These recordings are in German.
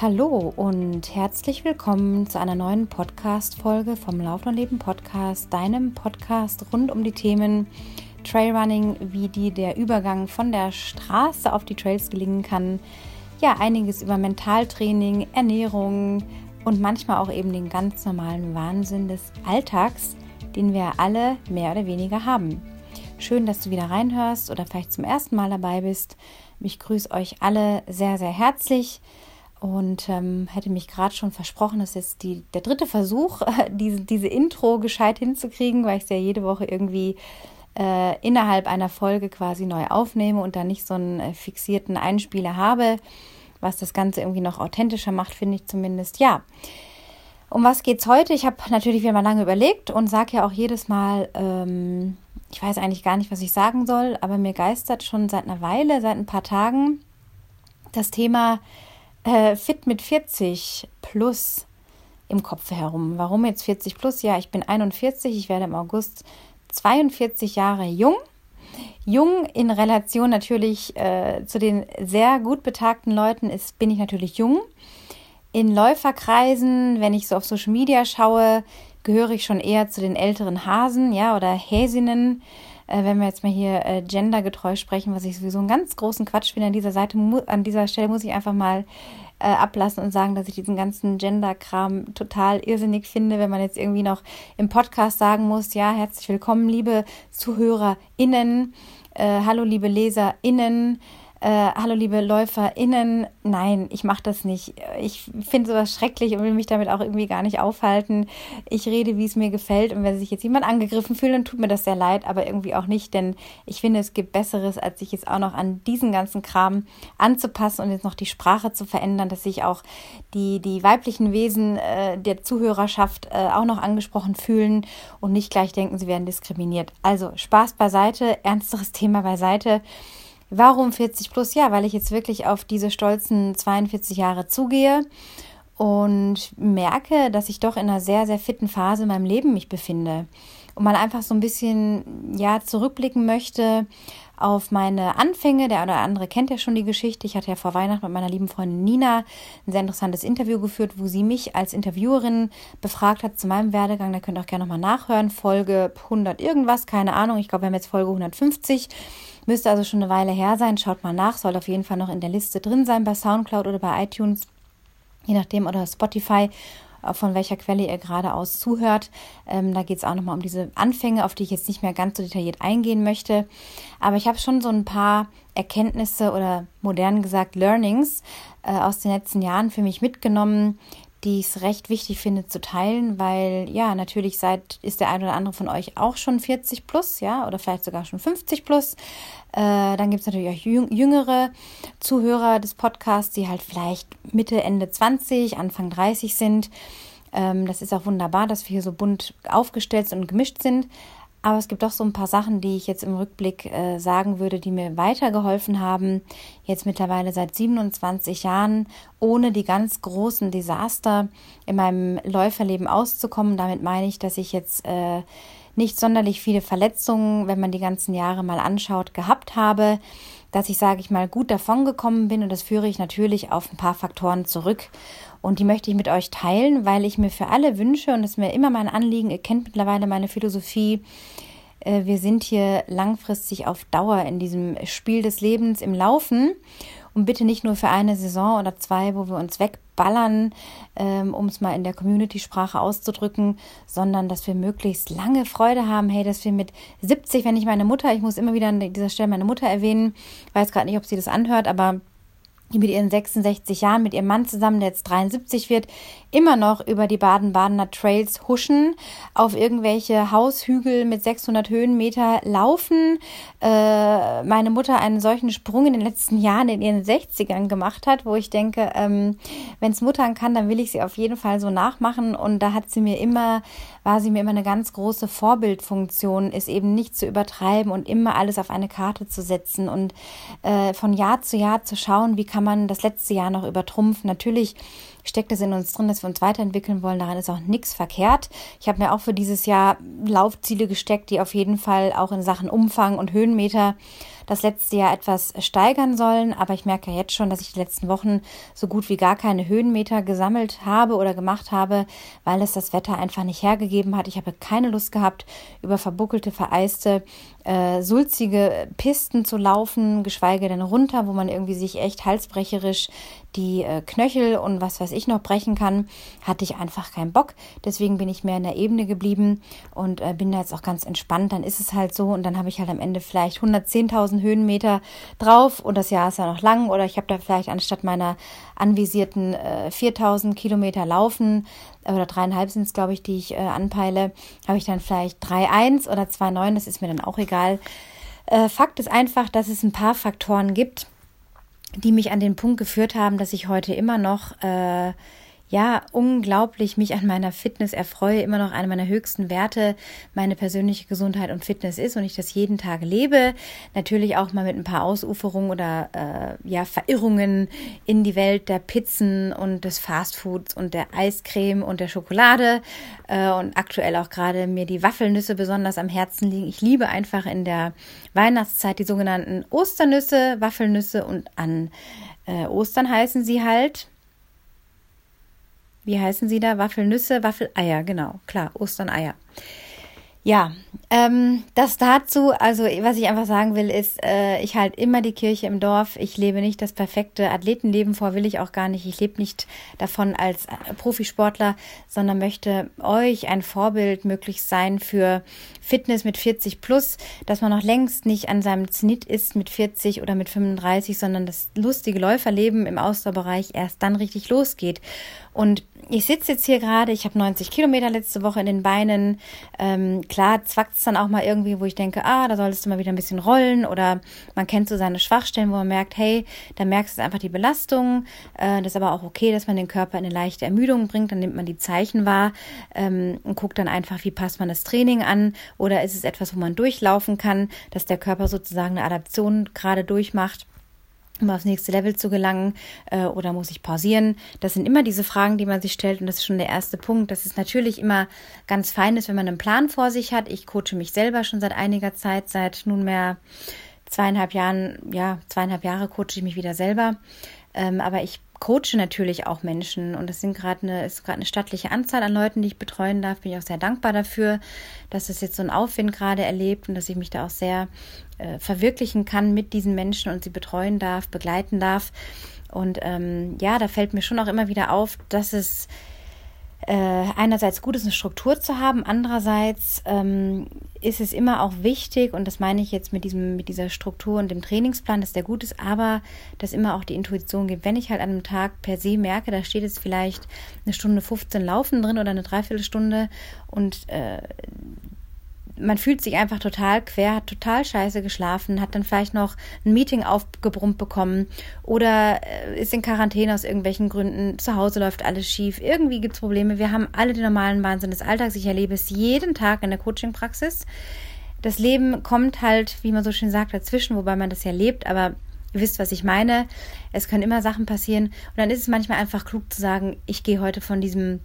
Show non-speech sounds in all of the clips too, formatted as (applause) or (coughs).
Hallo und herzlich willkommen zu einer neuen Podcast-Folge vom Laufen und Leben Podcast, deinem Podcast rund um die Themen Trailrunning, wie dir der Übergang von der Straße auf die Trails gelingen kann. Ja, einiges über Mentaltraining, Ernährung und manchmal auch eben den ganz normalen Wahnsinn des Alltags, den wir alle mehr oder weniger haben. Schön, dass du wieder reinhörst oder vielleicht zum ersten Mal dabei bist. Ich grüße euch alle sehr, sehr herzlich und ähm, hätte mich gerade schon versprochen, das ist jetzt die, der dritte Versuch, (laughs) diese, diese Intro gescheit hinzukriegen, weil ich es ja jede Woche irgendwie äh, innerhalb einer Folge quasi neu aufnehme und da nicht so einen äh, fixierten Einspieler habe, was das Ganze irgendwie noch authentischer macht, finde ich zumindest. Ja, um was geht's heute? Ich habe natürlich wieder mal lange überlegt und sage ja auch jedes Mal, ähm, ich weiß eigentlich gar nicht, was ich sagen soll, aber mir geistert schon seit einer Weile, seit ein paar Tagen das Thema äh, fit mit 40 plus im Kopf herum. Warum jetzt 40 plus? Ja, ich bin 41, ich werde im August 42 Jahre jung. Jung in Relation natürlich äh, zu den sehr gut betagten Leuten ist, bin ich natürlich jung. In Läuferkreisen, wenn ich so auf Social Media schaue, gehöre ich schon eher zu den älteren Hasen, ja, oder Häsinnen äh, wenn wir jetzt mal hier äh, gendergetreu sprechen, was ich sowieso einen ganz großen Quatsch finde an dieser Seite, an dieser Stelle muss ich einfach mal äh, ablassen und sagen, dass ich diesen ganzen Gender-Kram total irrsinnig finde, wenn man jetzt irgendwie noch im Podcast sagen muss, ja, herzlich willkommen, liebe ZuhörerInnen, äh, hallo, liebe LeserInnen, äh, hallo liebe LäuferInnen, nein, ich mache das nicht. Ich finde sowas schrecklich und will mich damit auch irgendwie gar nicht aufhalten. Ich rede, wie es mir gefällt und wenn sich jetzt jemand angegriffen fühlt, dann tut mir das sehr leid, aber irgendwie auch nicht, denn ich finde, es gibt Besseres, als sich jetzt auch noch an diesen ganzen Kram anzupassen und jetzt noch die Sprache zu verändern, dass sich auch die, die weiblichen Wesen äh, der Zuhörerschaft äh, auch noch angesprochen fühlen und nicht gleich denken, sie werden diskriminiert. Also Spaß beiseite, ernsteres Thema beiseite. Warum 40 plus? Ja, weil ich jetzt wirklich auf diese stolzen 42 Jahre zugehe und merke, dass ich doch in einer sehr, sehr fitten Phase in meinem Leben mich befinde. Und man einfach so ein bisschen, ja, zurückblicken möchte auf meine Anfänge. Der oder andere kennt ja schon die Geschichte. Ich hatte ja vor Weihnachten mit meiner lieben Freundin Nina ein sehr interessantes Interview geführt, wo sie mich als Interviewerin befragt hat zu meinem Werdegang. Da könnt ihr auch gerne nochmal nachhören. Folge 100 irgendwas, keine Ahnung. Ich glaube, wir haben jetzt Folge 150. Müsste also schon eine Weile her sein. Schaut mal nach, soll auf jeden Fall noch in der Liste drin sein bei Soundcloud oder bei iTunes, je nachdem, oder Spotify äh, von welcher Quelle ihr gerade aus zuhört. Ähm, da geht es auch nochmal um diese Anfänge, auf die ich jetzt nicht mehr ganz so detailliert eingehen möchte. Aber ich habe schon so ein paar Erkenntnisse oder modern gesagt Learnings äh, aus den letzten Jahren für mich mitgenommen, die ich es recht wichtig finde zu teilen, weil ja, natürlich seid, ist der ein oder andere von euch auch schon 40 plus, ja, oder vielleicht sogar schon 50 plus. Äh, dann gibt es natürlich auch jüngere Zuhörer des Podcasts, die halt vielleicht Mitte, Ende 20, Anfang 30 sind. Ähm, das ist auch wunderbar, dass wir hier so bunt aufgestellt und gemischt sind. Aber es gibt doch so ein paar Sachen, die ich jetzt im Rückblick äh, sagen würde, die mir weitergeholfen haben. Jetzt mittlerweile seit 27 Jahren, ohne die ganz großen Desaster in meinem Läuferleben auszukommen. Damit meine ich, dass ich jetzt äh, nicht sonderlich viele Verletzungen, wenn man die ganzen Jahre mal anschaut, gehabt habe. Dass ich, sage ich mal, gut davongekommen bin. Und das führe ich natürlich auf ein paar Faktoren zurück. Und die möchte ich mit euch teilen, weil ich mir für alle wünsche, und ist mir immer mein Anliegen, ihr kennt mittlerweile meine Philosophie, äh, wir sind hier langfristig auf Dauer in diesem Spiel des Lebens im Laufen und bitte nicht nur für eine Saison oder zwei, wo wir uns wegballern, ähm, um es mal in der Community-Sprache auszudrücken, sondern dass wir möglichst lange Freude haben. Hey, dass wir mit 70, wenn ich meine Mutter, ich muss immer wieder an dieser Stelle meine Mutter erwähnen, weiß gerade nicht, ob sie das anhört, aber die mit ihren 66 Jahren, mit ihrem Mann zusammen, der jetzt 73 wird, immer noch über die Baden-Badener Trails huschen, auf irgendwelche Haushügel mit 600 Höhenmeter laufen. Äh, meine Mutter einen solchen Sprung in den letzten Jahren in ihren 60ern gemacht hat, wo ich denke, ähm, wenn es Muttern kann, dann will ich sie auf jeden Fall so nachmachen. Und da hat sie mir immer, war sie mir immer eine ganz große Vorbildfunktion, ist eben nicht zu übertreiben und immer alles auf eine Karte zu setzen und äh, von Jahr zu Jahr zu schauen, wie kann man das letzte Jahr noch übertrumpfen. Natürlich steckt es in uns drin, dass wir uns weiterentwickeln wollen. Daran ist auch nichts verkehrt. Ich habe mir auch für dieses Jahr Laufziele gesteckt, die auf jeden Fall auch in Sachen Umfang und Höhenmeter das letzte Jahr etwas steigern sollen. Aber ich merke jetzt schon, dass ich die letzten Wochen so gut wie gar keine Höhenmeter gesammelt habe oder gemacht habe, weil es das Wetter einfach nicht hergegeben hat. Ich habe keine Lust gehabt, über verbuckelte, vereiste, äh, sulzige Pisten zu laufen, geschweige denn runter, wo man irgendwie sich echt halsbrecherisch die äh, Knöchel und was weiß ich noch brechen kann, hatte ich einfach keinen Bock. Deswegen bin ich mehr in der Ebene geblieben und äh, bin da jetzt auch ganz entspannt. Dann ist es halt so und dann habe ich halt am Ende vielleicht 110.000 Höhenmeter drauf und das Jahr ist ja noch lang oder ich habe da vielleicht anstatt meiner anvisierten äh, 4.000 Kilometer laufen oder dreieinhalb sind es, glaube ich, die ich äh, anpeile, habe ich dann vielleicht 3,1 oder 2,9, das ist mir dann auch egal. Äh, Fakt ist einfach, dass es ein paar Faktoren gibt, die mich an den Punkt geführt haben, dass ich heute immer noch äh, ja unglaublich mich an meiner Fitness erfreue, immer noch eine meiner höchsten Werte meine persönliche Gesundheit und Fitness ist und ich das jeden Tag lebe. Natürlich auch mal mit ein paar Ausuferungen oder äh, ja Verirrungen in die Welt der Pizzen und des Fastfoods und der Eiscreme und der Schokolade äh, und aktuell auch gerade mir die Waffelnüsse besonders am Herzen liegen. Ich liebe einfach in der Weihnachtszeit die sogenannten Osternüsse, Waffelnüsse und an äh, Ostern heißen sie halt wie heißen sie da? Waffelnüsse, Waffeleier, genau, klar, Osterneier. Ja, ähm, das dazu, also was ich einfach sagen will, ist, äh, ich halte immer die Kirche im Dorf. Ich lebe nicht das perfekte Athletenleben vor, will ich auch gar nicht. Ich lebe nicht davon als äh, Profisportler, sondern möchte euch ein Vorbild möglichst sein für Fitness mit 40 plus, dass man noch längst nicht an seinem Zenit ist mit 40 oder mit 35, sondern das lustige Läuferleben im Ausdauerbereich erst dann richtig losgeht. Und ich sitze jetzt hier gerade, ich habe 90 Kilometer letzte Woche in den Beinen. Ähm, klar zwackt es dann auch mal irgendwie, wo ich denke, ah, da solltest du mal wieder ein bisschen rollen oder man kennt so seine Schwachstellen, wo man merkt, hey, da merkst du einfach die Belastung. Äh, das ist aber auch okay, dass man den Körper in eine leichte Ermüdung bringt. Dann nimmt man die Zeichen wahr ähm, und guckt dann einfach, wie passt man das Training an oder ist es etwas, wo man durchlaufen kann, dass der Körper sozusagen eine Adaption gerade durchmacht um aufs nächste Level zu gelangen äh, oder muss ich pausieren? Das sind immer diese Fragen, die man sich stellt und das ist schon der erste Punkt. Das ist natürlich immer ganz fein ist, wenn man einen Plan vor sich hat. Ich coache mich selber schon seit einiger Zeit, seit nunmehr zweieinhalb Jahren, ja, zweieinhalb Jahre coache ich mich wieder selber. Ähm, aber ich coache natürlich auch Menschen und das sind gerade eine, ist gerade eine stattliche Anzahl an Leuten, die ich betreuen darf. Bin ich auch sehr dankbar dafür, dass es jetzt so einen Aufwind gerade erlebt und dass ich mich da auch sehr äh, verwirklichen kann mit diesen Menschen und sie betreuen darf, begleiten darf. Und ähm, ja, da fällt mir schon auch immer wieder auf, dass es äh, einerseits gut ist, eine Struktur zu haben, andererseits ähm, ist es immer auch wichtig, und das meine ich jetzt mit, diesem, mit dieser Struktur und dem Trainingsplan, dass der gut ist, aber dass immer auch die Intuition gibt. Wenn ich halt an einem Tag per se merke, da steht jetzt vielleicht eine Stunde 15 Laufen drin oder eine Dreiviertelstunde und äh, man fühlt sich einfach total quer, hat total scheiße geschlafen, hat dann vielleicht noch ein Meeting aufgebrummt bekommen oder äh, ist in Quarantäne aus irgendwelchen Gründen, zu Hause läuft alles schief, irgendwie gibt es Probleme. Wir haben alle den normalen Wahnsinn des Alltags. Ich erlebe es jeden Tag in der Coaching-Praxis. Das Leben kommt halt, wie man so schön sagt, dazwischen, wobei man das ja lebt, aber Ihr wisst, was ich meine. Es können immer Sachen passieren. Und dann ist es manchmal einfach klug zu sagen, ich gehe heute von diesem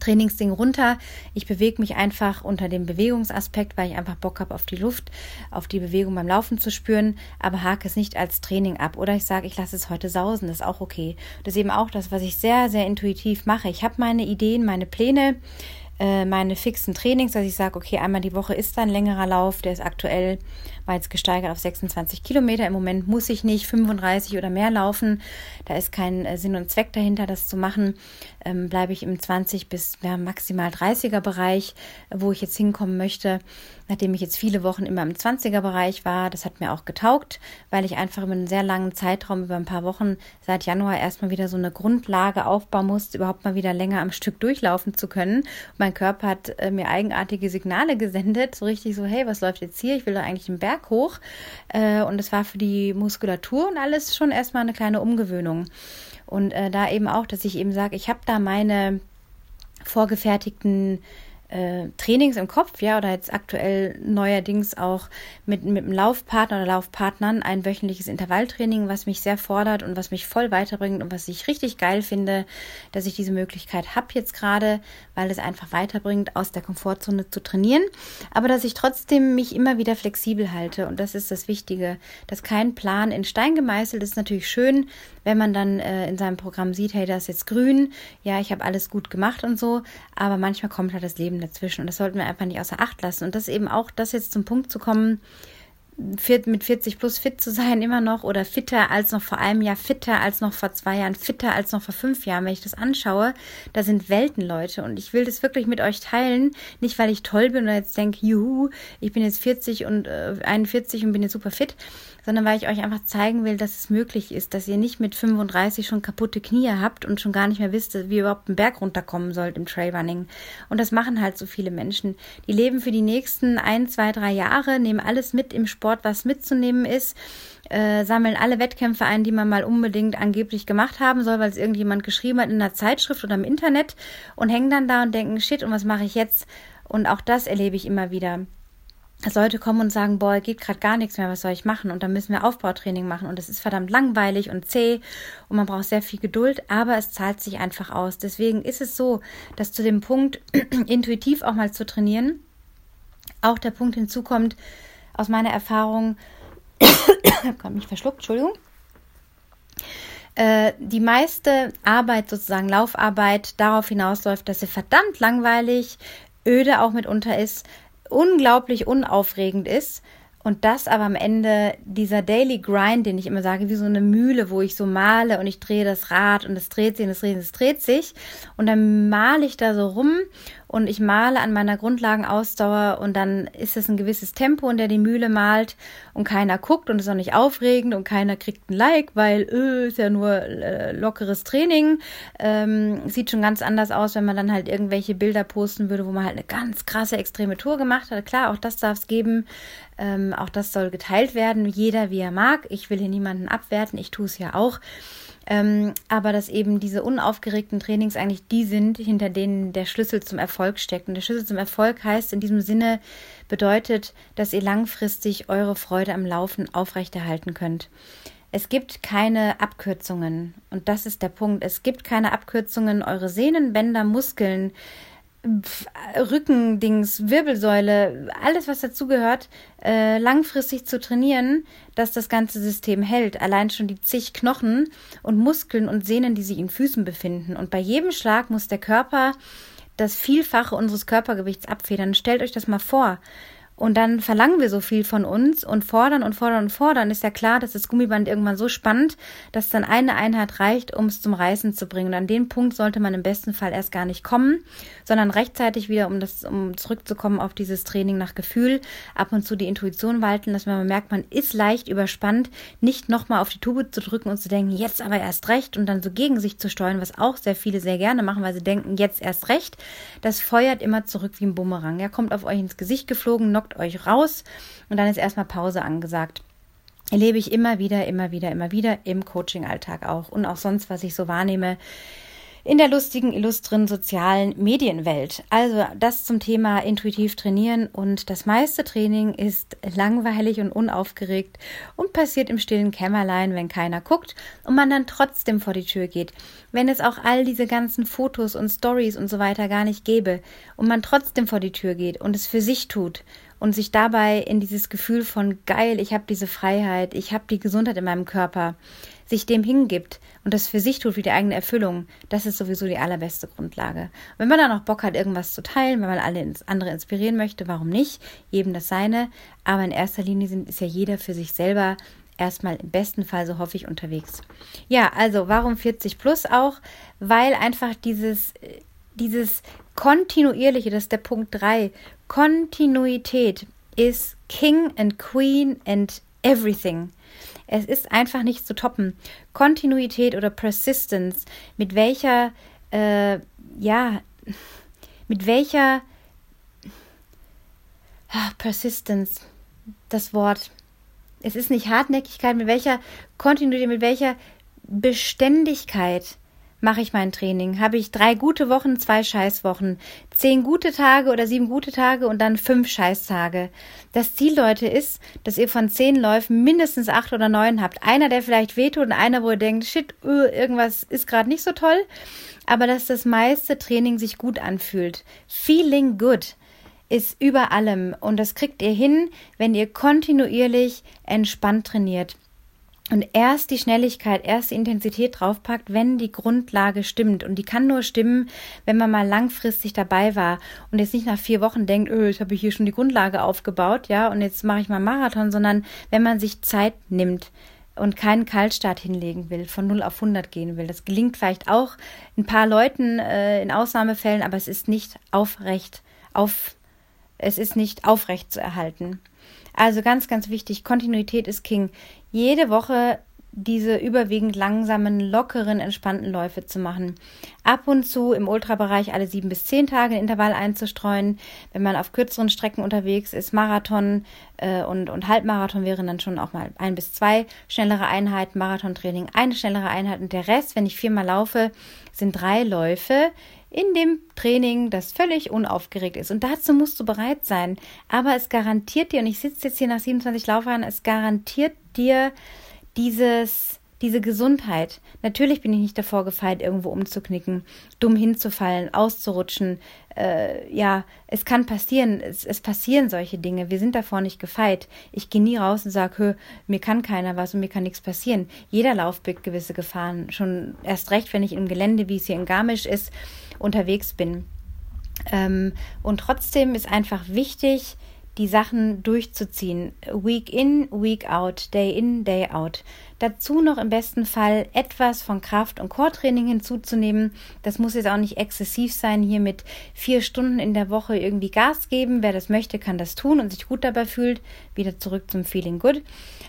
Trainingsding runter. Ich bewege mich einfach unter dem Bewegungsaspekt, weil ich einfach Bock habe auf die Luft, auf die Bewegung beim Laufen zu spüren, aber hake es nicht als Training ab. Oder ich sage, ich lasse es heute sausen, das ist auch okay. Das ist eben auch das, was ich sehr, sehr intuitiv mache. Ich habe meine Ideen, meine Pläne, äh, meine fixen Trainings, dass ich sage, okay, einmal die Woche ist ein längerer Lauf, der ist aktuell war jetzt gesteigert auf 26 Kilometer. Im Moment muss ich nicht 35 oder mehr laufen. Da ist kein äh, Sinn und Zweck dahinter, das zu machen. Ähm, Bleibe ich im 20 bis ja, maximal 30er Bereich, wo ich jetzt hinkommen möchte. Nachdem ich jetzt viele Wochen immer im 20er Bereich war, das hat mir auch getaugt, weil ich einfach über einen sehr langen Zeitraum, über ein paar Wochen seit Januar erstmal wieder so eine Grundlage aufbauen musste, überhaupt mal wieder länger am Stück durchlaufen zu können. Mein Körper hat äh, mir eigenartige Signale gesendet, so richtig so, hey, was läuft jetzt hier? Ich will doch eigentlich einen Berg hoch. Äh, und es war für die Muskulatur und alles schon erstmal eine kleine Umgewöhnung. Und äh, da eben auch, dass ich eben sage, ich habe da meine vorgefertigten äh, Trainings im Kopf, ja, oder jetzt aktuell neuerdings auch mit, mit einem Laufpartner oder Laufpartnern ein wöchentliches Intervalltraining, was mich sehr fordert und was mich voll weiterbringt und was ich richtig geil finde, dass ich diese Möglichkeit habe jetzt gerade, weil es einfach weiterbringt, aus der Komfortzone zu trainieren, aber dass ich trotzdem mich immer wieder flexibel halte und das ist das Wichtige, dass kein Plan in Stein gemeißelt ist. Natürlich schön, wenn man dann äh, in seinem Programm sieht, hey, das ist jetzt grün, ja, ich habe alles gut gemacht und so, aber manchmal kommt halt das Leben Leben dazwischen. Und das sollten wir einfach nicht außer Acht lassen. Und das eben auch, das jetzt zum Punkt zu kommen, mit 40 plus fit zu sein immer noch oder fitter als noch vor einem Jahr, fitter als noch vor zwei Jahren, fitter als noch vor fünf Jahren. Wenn ich das anschaue, da sind Welten, Leute. Und ich will das wirklich mit euch teilen. Nicht, weil ich toll bin oder jetzt denke, juhu, ich bin jetzt 40 und äh, 41 und bin jetzt super fit, sondern weil ich euch einfach zeigen will, dass es möglich ist, dass ihr nicht mit 35 schon kaputte Knie habt und schon gar nicht mehr wisst, wie ihr überhaupt einen Berg runterkommen sollt im Trailrunning. Und das machen halt so viele Menschen. Die leben für die nächsten ein, zwei, drei Jahre, nehmen alles mit im Sport, was mitzunehmen ist. Äh, sammeln alle Wettkämpfe ein, die man mal unbedingt angeblich gemacht haben soll, weil es irgendjemand geschrieben hat in einer Zeitschrift oder im Internet und hängen dann da und denken, shit, und was mache ich jetzt? Und auch das erlebe ich immer wieder dass Leute kommen und sagen, boah, geht gerade gar nichts mehr, was soll ich machen? Und dann müssen wir Aufbautraining machen und es ist verdammt langweilig und zäh und man braucht sehr viel Geduld, aber es zahlt sich einfach aus. Deswegen ist es so, dass zu dem Punkt, (clears throat) intuitiv auch mal zu trainieren, auch der Punkt hinzukommt, aus meiner Erfahrung, (coughs) kommt mich verschluckt, Entschuldigung, äh, die meiste Arbeit, sozusagen Laufarbeit, darauf hinausläuft, dass sie verdammt langweilig, öde auch mitunter ist, unglaublich unaufregend ist und das aber am Ende dieser Daily Grind, den ich immer sage, wie so eine Mühle, wo ich so male und ich drehe das Rad und es dreht sich und es dreht sich, es dreht sich. Und dann male ich da so rum und ich male an meiner Grundlagenausdauer und dann ist es ein gewisses Tempo, in der die Mühle malt und keiner guckt und ist auch nicht aufregend und keiner kriegt ein Like, weil öh, ist ja nur äh, lockeres Training. Ähm, sieht schon ganz anders aus, wenn man dann halt irgendwelche Bilder posten würde, wo man halt eine ganz krasse extreme Tour gemacht hat. Klar, auch das darf es geben. Ähm, auch das soll geteilt werden, jeder wie er mag. Ich will hier niemanden abwerten, ich tue es ja auch. Ähm, aber dass eben diese unaufgeregten Trainings eigentlich die sind, hinter denen der Schlüssel zum Erfolg steckt. Und der Schlüssel zum Erfolg heißt in diesem Sinne, bedeutet, dass ihr langfristig eure Freude am Laufen aufrechterhalten könnt. Es gibt keine Abkürzungen. Und das ist der Punkt. Es gibt keine Abkürzungen. Eure Sehnen, Bänder, Muskeln, Rückendings, Wirbelsäule, alles, was dazugehört, äh, langfristig zu trainieren, dass das ganze System hält. Allein schon die zig Knochen und Muskeln und Sehnen, die sich in Füßen befinden. Und bei jedem Schlag muss der Körper das Vielfache unseres Körpergewichts abfedern. Stellt euch das mal vor. Und dann verlangen wir so viel von uns und fordern und fordern und fordern. Ist ja klar, dass das Gummiband irgendwann so spannt, dass dann eine Einheit reicht, um es zum Reißen zu bringen. Und an den Punkt sollte man im besten Fall erst gar nicht kommen, sondern rechtzeitig wieder, um das, um zurückzukommen auf dieses Training nach Gefühl, ab und zu die Intuition walten wenn man merkt, man ist leicht überspannt, nicht nochmal auf die Tube zu drücken und zu denken, jetzt aber erst recht und dann so gegen sich zu steuern, was auch sehr viele sehr gerne machen, weil sie denken, jetzt erst recht. Das feuert immer zurück wie ein Bumerang. Er kommt auf euch ins Gesicht geflogen, knockt lockt euch raus und dann ist erstmal Pause angesagt. Erlebe ich immer wieder, immer wieder, immer wieder im Coaching-Alltag auch und auch sonst, was ich so wahrnehme in der lustigen, illustren sozialen Medienwelt. Also das zum Thema intuitiv trainieren und das meiste Training ist langweilig und unaufgeregt und passiert im stillen Kämmerlein, wenn keiner guckt und man dann trotzdem vor die Tür geht. Wenn es auch all diese ganzen Fotos und Stories und so weiter gar nicht gäbe und man trotzdem vor die Tür geht und es für sich tut und sich dabei in dieses Gefühl von geil, ich habe diese Freiheit, ich habe die Gesundheit in meinem Körper, sich dem hingibt und das für sich tut wie die eigene Erfüllung, das ist sowieso die allerbeste Grundlage. wenn man dann auch Bock hat, irgendwas zu teilen, wenn man alle ins andere inspirieren möchte, warum nicht? Jedem das seine. Aber in erster Linie sind, ist ja jeder für sich selber erstmal im besten Fall, so hoffe ich, unterwegs. Ja, also warum 40 plus auch? Weil einfach dieses, dieses kontinuierliche, das ist der Punkt 3, Kontinuität ist King and Queen and everything. Es ist einfach nicht zu toppen. Kontinuität oder Persistence, mit welcher, äh, ja, mit welcher ah, Persistence, das Wort. Es ist nicht Hartnäckigkeit, mit welcher Kontinuität, mit welcher Beständigkeit mache ich mein Training? Habe ich drei gute Wochen, zwei Scheißwochen, zehn gute Tage oder sieben gute Tage und dann fünf Scheißtage? Das Ziel, Leute, ist, dass ihr von zehn Läufen mindestens acht oder neun habt. Einer, der vielleicht wehtut und einer, wo ihr denkt, shit, uh, irgendwas ist gerade nicht so toll. Aber dass das meiste Training sich gut anfühlt. Feeling good ist über allem und das kriegt ihr hin, wenn ihr kontinuierlich entspannt trainiert und erst die Schnelligkeit, erst die Intensität draufpackt, wenn die Grundlage stimmt. Und die kann nur stimmen, wenn man mal langfristig dabei war und jetzt nicht nach vier Wochen denkt, öh, ich habe hier schon die Grundlage aufgebaut, ja, und jetzt mache ich mal Marathon, sondern wenn man sich Zeit nimmt und keinen Kaltstart hinlegen will, von 0 auf 100 gehen will. Das gelingt vielleicht auch ein paar Leuten äh, in Ausnahmefällen, aber es ist nicht aufrecht, auf, es ist nicht aufrecht zu erhalten. Also ganz, ganz wichtig, Kontinuität ist King. Jede Woche diese überwiegend langsamen, lockeren, entspannten Läufe zu machen. Ab und zu im Ultrabereich alle sieben bis zehn Tage ein Intervall einzustreuen. Wenn man auf kürzeren Strecken unterwegs ist, Marathon äh, und, und Halbmarathon wären dann schon auch mal ein bis zwei schnellere Einheiten, Marathontraining eine schnellere Einheit und der Rest, wenn ich viermal laufe, sind drei Läufe, in dem Training, das völlig unaufgeregt ist. Und dazu musst du bereit sein. Aber es garantiert dir, und ich sitze jetzt hier nach 27 Laufjahren, es garantiert dir dieses, diese Gesundheit. Natürlich bin ich nicht davor gefeit, irgendwo umzuknicken, dumm hinzufallen, auszurutschen. Äh, ja, es kann passieren, es, es, passieren solche Dinge. Wir sind davor nicht gefeit. Ich gehe nie raus und sage, mir kann keiner was und mir kann nichts passieren. Jeder Lauf birgt gewisse Gefahren. Schon erst recht, wenn ich im Gelände, wie es hier in Garmisch ist, unterwegs bin. Ähm, und trotzdem ist einfach wichtig, die Sachen durchzuziehen. Week in, week out, day in, day out. Dazu noch im besten Fall etwas von Kraft- und Core-Training hinzuzunehmen. Das muss jetzt auch nicht exzessiv sein, hier mit vier Stunden in der Woche irgendwie Gas geben. Wer das möchte, kann das tun und sich gut dabei fühlt. Wieder zurück zum Feeling Good.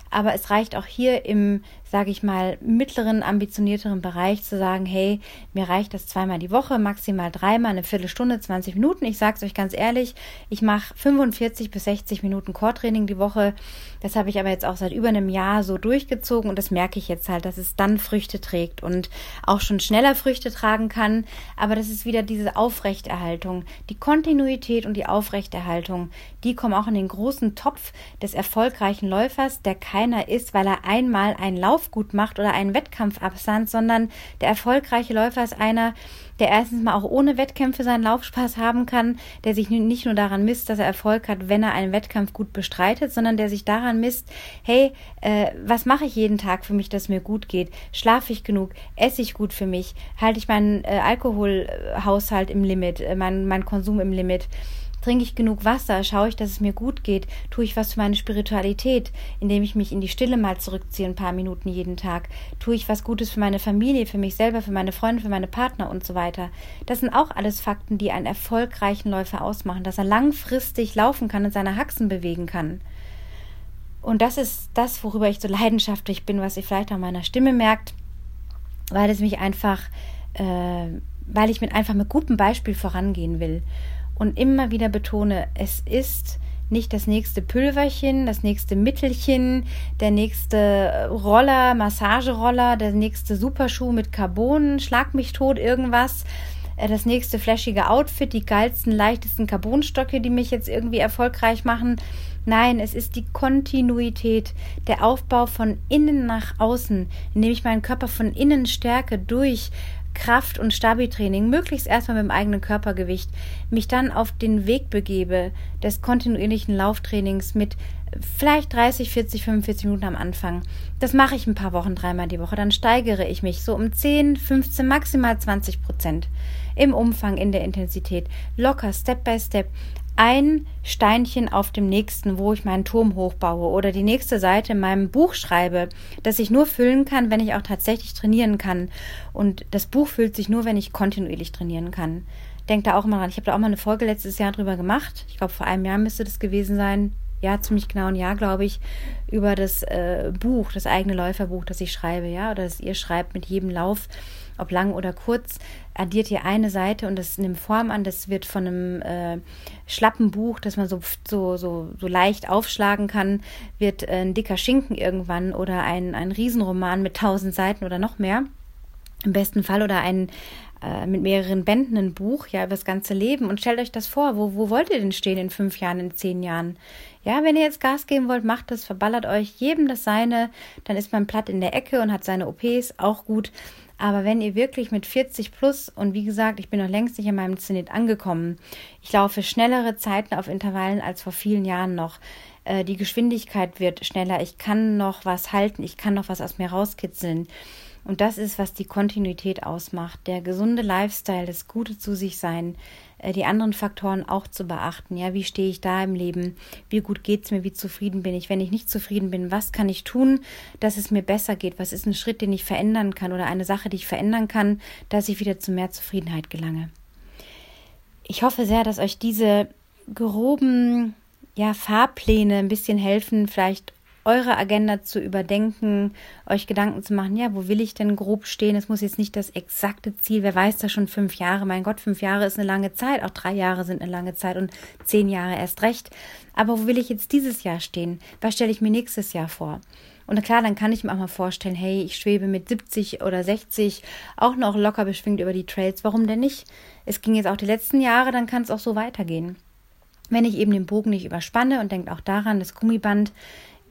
Aber es reicht auch hier im, sage ich mal, mittleren, ambitionierteren Bereich zu sagen, hey, mir reicht das zweimal die Woche, maximal dreimal, eine Viertelstunde, 20 Minuten. Ich sage es euch ganz ehrlich, ich mache 45 bis 60 Minuten Core-Training die Woche. Das habe ich aber jetzt auch seit über einem Jahr so durchgezogen und das merke ich jetzt halt, dass es dann Früchte trägt und auch schon schneller Früchte tragen kann. Aber das ist wieder diese Aufrechterhaltung, die Kontinuität und die Aufrechterhaltung, die kommen auch in den großen Topf des erfolgreichen Läufers, der keiner ist, weil er einmal einen Lauf gut macht oder einen Wettkampf absandt, sondern der erfolgreiche Läufer ist einer, der erstens mal auch ohne Wettkämpfe seinen Laufspaß haben kann, der sich nicht nur daran misst, dass er Erfolg hat, wenn er einen Wettkampf gut bestreitet, sondern der sich daran misst, hey, äh, was mache ich jeden Tag für mich, dass mir gut geht? Schlafe ich genug? Esse ich gut für mich? Halte ich meinen äh, Alkoholhaushalt im Limit, äh, mein, mein Konsum im Limit? Trinke ich genug Wasser? Schaue ich, dass es mir gut geht? Tue ich was für meine Spiritualität, indem ich mich in die Stille mal zurückziehe, ein paar Minuten jeden Tag? Tue ich was Gutes für meine Familie, für mich selber, für meine Freunde, für meine Partner und so weiter? Das sind auch alles Fakten, die einen erfolgreichen Läufer ausmachen, dass er langfristig laufen kann und seine Haxen bewegen kann. Und das ist das, worüber ich so leidenschaftlich bin, was ihr vielleicht an meiner Stimme merkt, weil es mich einfach, äh, weil ich mit einfach mit gutem Beispiel vorangehen will und immer wieder betone, es ist nicht das nächste Pülverchen, das nächste Mittelchen, der nächste Roller, Massageroller, der nächste Superschuh mit Carbon, Schlag mich tot, irgendwas, äh, das nächste flashige Outfit, die geilsten, leichtesten Carbonstocke, die mich jetzt irgendwie erfolgreich machen. Nein, es ist die Kontinuität, der Aufbau von innen nach außen, indem ich meinen Körper von innen stärke durch Kraft- und Stabi-Training, möglichst erstmal mit dem eigenen Körpergewicht, mich dann auf den Weg begebe des kontinuierlichen Lauftrainings mit vielleicht 30, 40, 45 Minuten am Anfang. Das mache ich ein paar Wochen, dreimal die Woche. Dann steigere ich mich so um 10, 15, maximal 20 Prozent im Umfang, in der Intensität. Locker, Step by Step ein Steinchen auf dem nächsten, wo ich meinen Turm hochbaue oder die nächste Seite in meinem Buch schreibe, das ich nur füllen kann, wenn ich auch tatsächlich trainieren kann. Und das Buch füllt sich nur, wenn ich kontinuierlich trainieren kann. Denkt da auch immer dran. Ich habe da auch mal eine Folge letztes Jahr drüber gemacht. Ich glaube, vor einem Jahr müsste das gewesen sein. Ja, ziemlich genau ein Jahr, glaube ich, über das äh, Buch, das eigene Läuferbuch, das ich schreibe, ja, oder das ihr schreibt mit jedem Lauf ob lang oder kurz, addiert ihr eine Seite und das nimmt Form an. Das wird von einem äh, schlappen Buch, das man so, so, so, so leicht aufschlagen kann, wird äh, ein dicker Schinken irgendwann oder ein, ein Riesenroman mit tausend Seiten oder noch mehr. im besten Fall oder ein äh, mit mehreren Bänden ein Buch, ja, über das ganze Leben und stellt euch das vor, wo, wo wollt ihr denn stehen in fünf Jahren, in zehn Jahren? Ja, wenn ihr jetzt Gas geben wollt, macht es, verballert euch jedem das Seine, dann ist man platt in der Ecke und hat seine OPs, auch gut. Aber wenn ihr wirklich mit 40 plus, und wie gesagt, ich bin noch längst nicht an meinem Zenit angekommen, ich laufe schnellere Zeiten auf Intervallen als vor vielen Jahren noch. Äh, die Geschwindigkeit wird schneller, ich kann noch was halten, ich kann noch was aus mir rauskitzeln. Und das ist, was die Kontinuität ausmacht. Der gesunde Lifestyle, das Gute zu sich sein, die anderen Faktoren auch zu beachten. Ja, wie stehe ich da im Leben? Wie gut geht es mir? Wie zufrieden bin ich? Wenn ich nicht zufrieden bin, was kann ich tun, dass es mir besser geht? Was ist ein Schritt, den ich verändern kann oder eine Sache, die ich verändern kann, dass ich wieder zu mehr Zufriedenheit gelange? Ich hoffe sehr, dass euch diese groben ja, Fahrpläne ein bisschen helfen, vielleicht eure Agenda zu überdenken, euch Gedanken zu machen, ja, wo will ich denn grob stehen? Es muss jetzt nicht das exakte Ziel, wer weiß das schon fünf Jahre, mein Gott, fünf Jahre ist eine lange Zeit, auch drei Jahre sind eine lange Zeit und zehn Jahre erst recht. Aber wo will ich jetzt dieses Jahr stehen? Was stelle ich mir nächstes Jahr vor? Und klar, dann kann ich mir auch mal vorstellen, hey, ich schwebe mit 70 oder 60 auch noch locker beschwingt über die Trails. Warum denn nicht? Es ging jetzt auch die letzten Jahre, dann kann es auch so weitergehen. Wenn ich eben den Bogen nicht überspanne und denkt auch daran, das Gummiband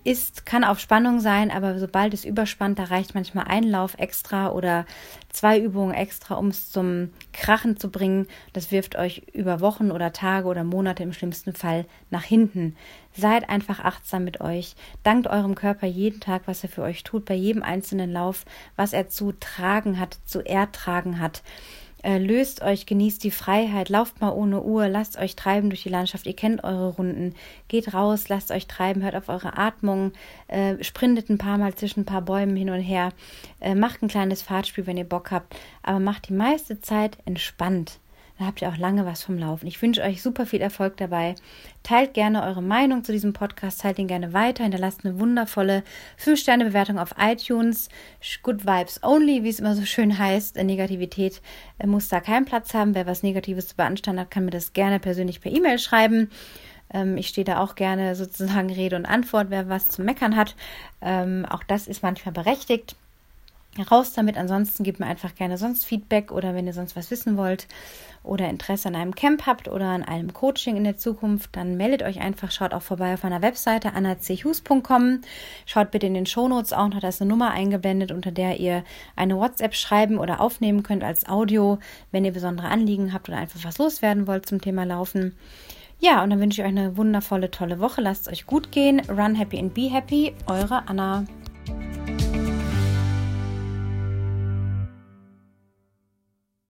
ist, kann auf Spannung sein, aber sobald es überspannt, da reicht manchmal ein Lauf extra oder zwei Übungen extra, um es zum Krachen zu bringen. Das wirft euch über Wochen oder Tage oder Monate im schlimmsten Fall nach hinten. Seid einfach achtsam mit euch. Dankt eurem Körper jeden Tag, was er für euch tut, bei jedem einzelnen Lauf, was er zu tragen hat, zu ertragen hat. Äh, löst euch, genießt die Freiheit, lauft mal ohne Uhr, lasst euch treiben durch die Landschaft. Ihr kennt eure Runden. Geht raus, lasst euch treiben, hört auf eure Atmung, äh, sprintet ein paar Mal zwischen ein paar Bäumen hin und her, äh, macht ein kleines Fahrtspiel, wenn ihr Bock habt, aber macht die meiste Zeit entspannt dann habt ihr auch lange was vom Laufen. Ich wünsche euch super viel Erfolg dabei. Teilt gerne eure Meinung zu diesem Podcast, teilt ihn gerne weiter, hinterlasst eine wundervolle 5-Sterne-Bewertung auf iTunes. Good Vibes Only, wie es immer so schön heißt. Negativität äh, muss da keinen Platz haben. Wer was Negatives zu beanstanden hat, kann mir das gerne persönlich per E-Mail schreiben. Ähm, ich stehe da auch gerne sozusagen Rede und Antwort, wer was zu meckern hat. Ähm, auch das ist manchmal berechtigt raus damit. Ansonsten gebt mir einfach gerne sonst Feedback oder wenn ihr sonst was wissen wollt oder Interesse an einem Camp habt oder an einem Coaching in der Zukunft, dann meldet euch einfach, schaut auch vorbei auf meiner Webseite annachus.com. Schaut bitte in den Shownotes auch noch, da ist eine Nummer eingeblendet, unter der ihr eine WhatsApp schreiben oder aufnehmen könnt als Audio, wenn ihr besondere Anliegen habt oder einfach was loswerden wollt zum Thema Laufen. Ja, und dann wünsche ich euch eine wundervolle, tolle Woche. Lasst es euch gut gehen. Run happy and be happy. Eure Anna.